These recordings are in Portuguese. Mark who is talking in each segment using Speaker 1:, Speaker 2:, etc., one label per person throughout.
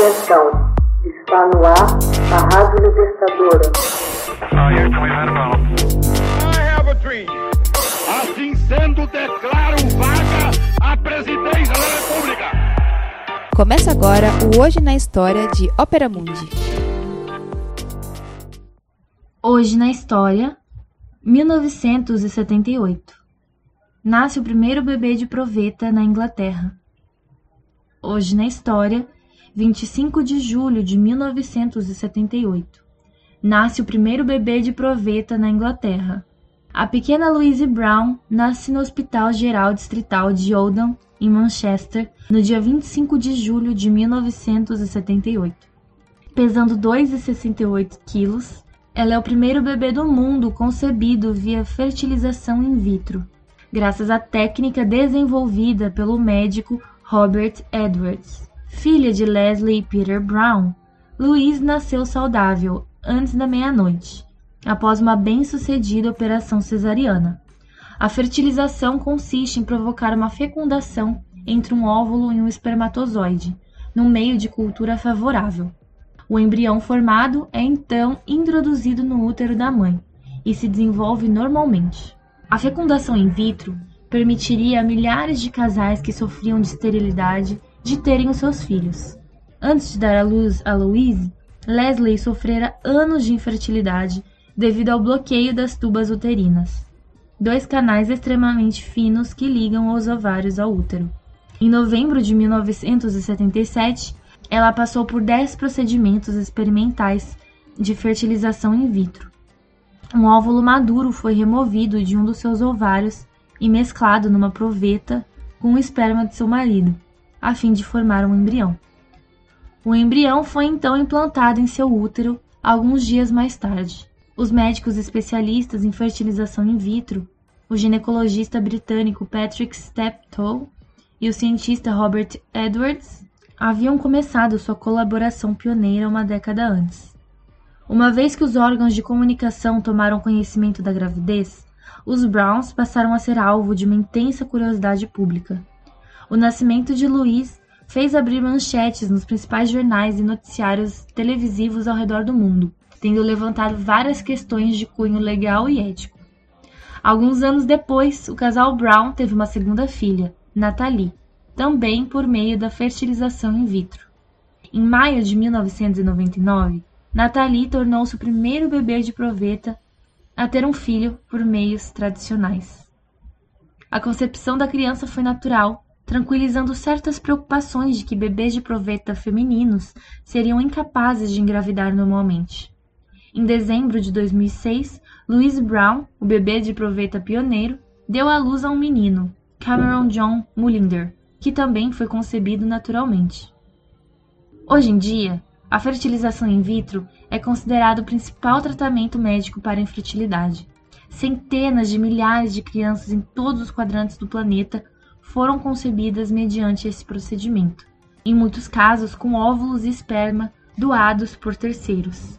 Speaker 1: Atenção, está no ar a Rádio Libertadora.
Speaker 2: Assim sendo, declaro vaga a presidência da República.
Speaker 3: Começa agora o Hoje na História de Ópera Mundi.
Speaker 4: Hoje na História, 1978. Nasce o primeiro bebê de proveta na Inglaterra. Hoje na História, 25 de julho de 1978. Nasce o primeiro bebê de proveta na Inglaterra. A pequena Louise Brown nasce no Hospital Geral Distrital de Oldham, em Manchester, no dia 25 de julho de 1978. Pesando 2,68 quilos, ela é o primeiro bebê do mundo concebido via fertilização in vitro, graças à técnica desenvolvida pelo médico Robert Edwards. Filha de Leslie e Peter Brown, Louise nasceu saudável antes da meia-noite, após uma bem-sucedida operação cesariana. A fertilização consiste em provocar uma fecundação entre um óvulo e um espermatozoide, num meio de cultura favorável. O embrião formado é então introduzido no útero da mãe e se desenvolve normalmente. A fecundação in vitro permitiria a milhares de casais que sofriam de esterilidade de terem os seus filhos. Antes de dar à luz a Louise, Leslie sofrera anos de infertilidade devido ao bloqueio das tubas uterinas, dois canais extremamente finos que ligam os ovários ao útero. Em novembro de 1977, ela passou por 10 procedimentos experimentais de fertilização in vitro. Um óvulo maduro foi removido de um dos seus ovários e mesclado numa proveta com o esperma de seu marido, a fim de formar um embrião. O embrião foi então implantado em seu útero alguns dias mais tarde. Os médicos especialistas em fertilização in vitro, o ginecologista britânico Patrick Steptoe e o cientista Robert Edwards, haviam começado sua colaboração pioneira uma década antes. Uma vez que os órgãos de comunicação tomaram conhecimento da gravidez, os Browns passaram a ser alvo de uma intensa curiosidade pública. O nascimento de Louise fez abrir manchetes nos principais jornais e noticiários televisivos ao redor do mundo, tendo levantado várias questões de cunho legal e ético. Alguns anos depois, o casal Brown teve uma segunda filha, Natalie, também por meio da fertilização in vitro. Em maio de 1999, Natalie tornou-se o primeiro bebê de proveta a ter um filho por meios tradicionais. A concepção da criança foi natural, tranquilizando certas preocupações de que bebês de proveta femininos seriam incapazes de engravidar normalmente. Em dezembro de 2006, Louise Brown, o bebê de proveta pioneiro, deu à luz a um menino, Cameron John Mullinder, que também foi concebido naturalmente. Hoje em dia, a fertilização in vitro é considerado o principal tratamento médico para a infertilidade. Centenas de milhares de crianças em todos os quadrantes do planeta foram concebidas mediante esse procedimento, em muitos casos com óvulos e esperma doados por terceiros.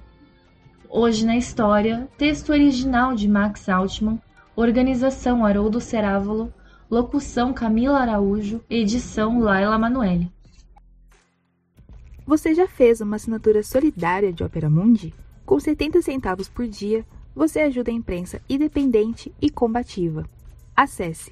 Speaker 4: Hoje na história, texto original de Max Altman, organização Haroldo Cerávolo, locução Camila Araújo, edição Laila Manoeli.
Speaker 3: Você já fez uma assinatura solidária de Opera Mundi? Com 70 centavos por dia, você ajuda a imprensa independente e combativa. Acesse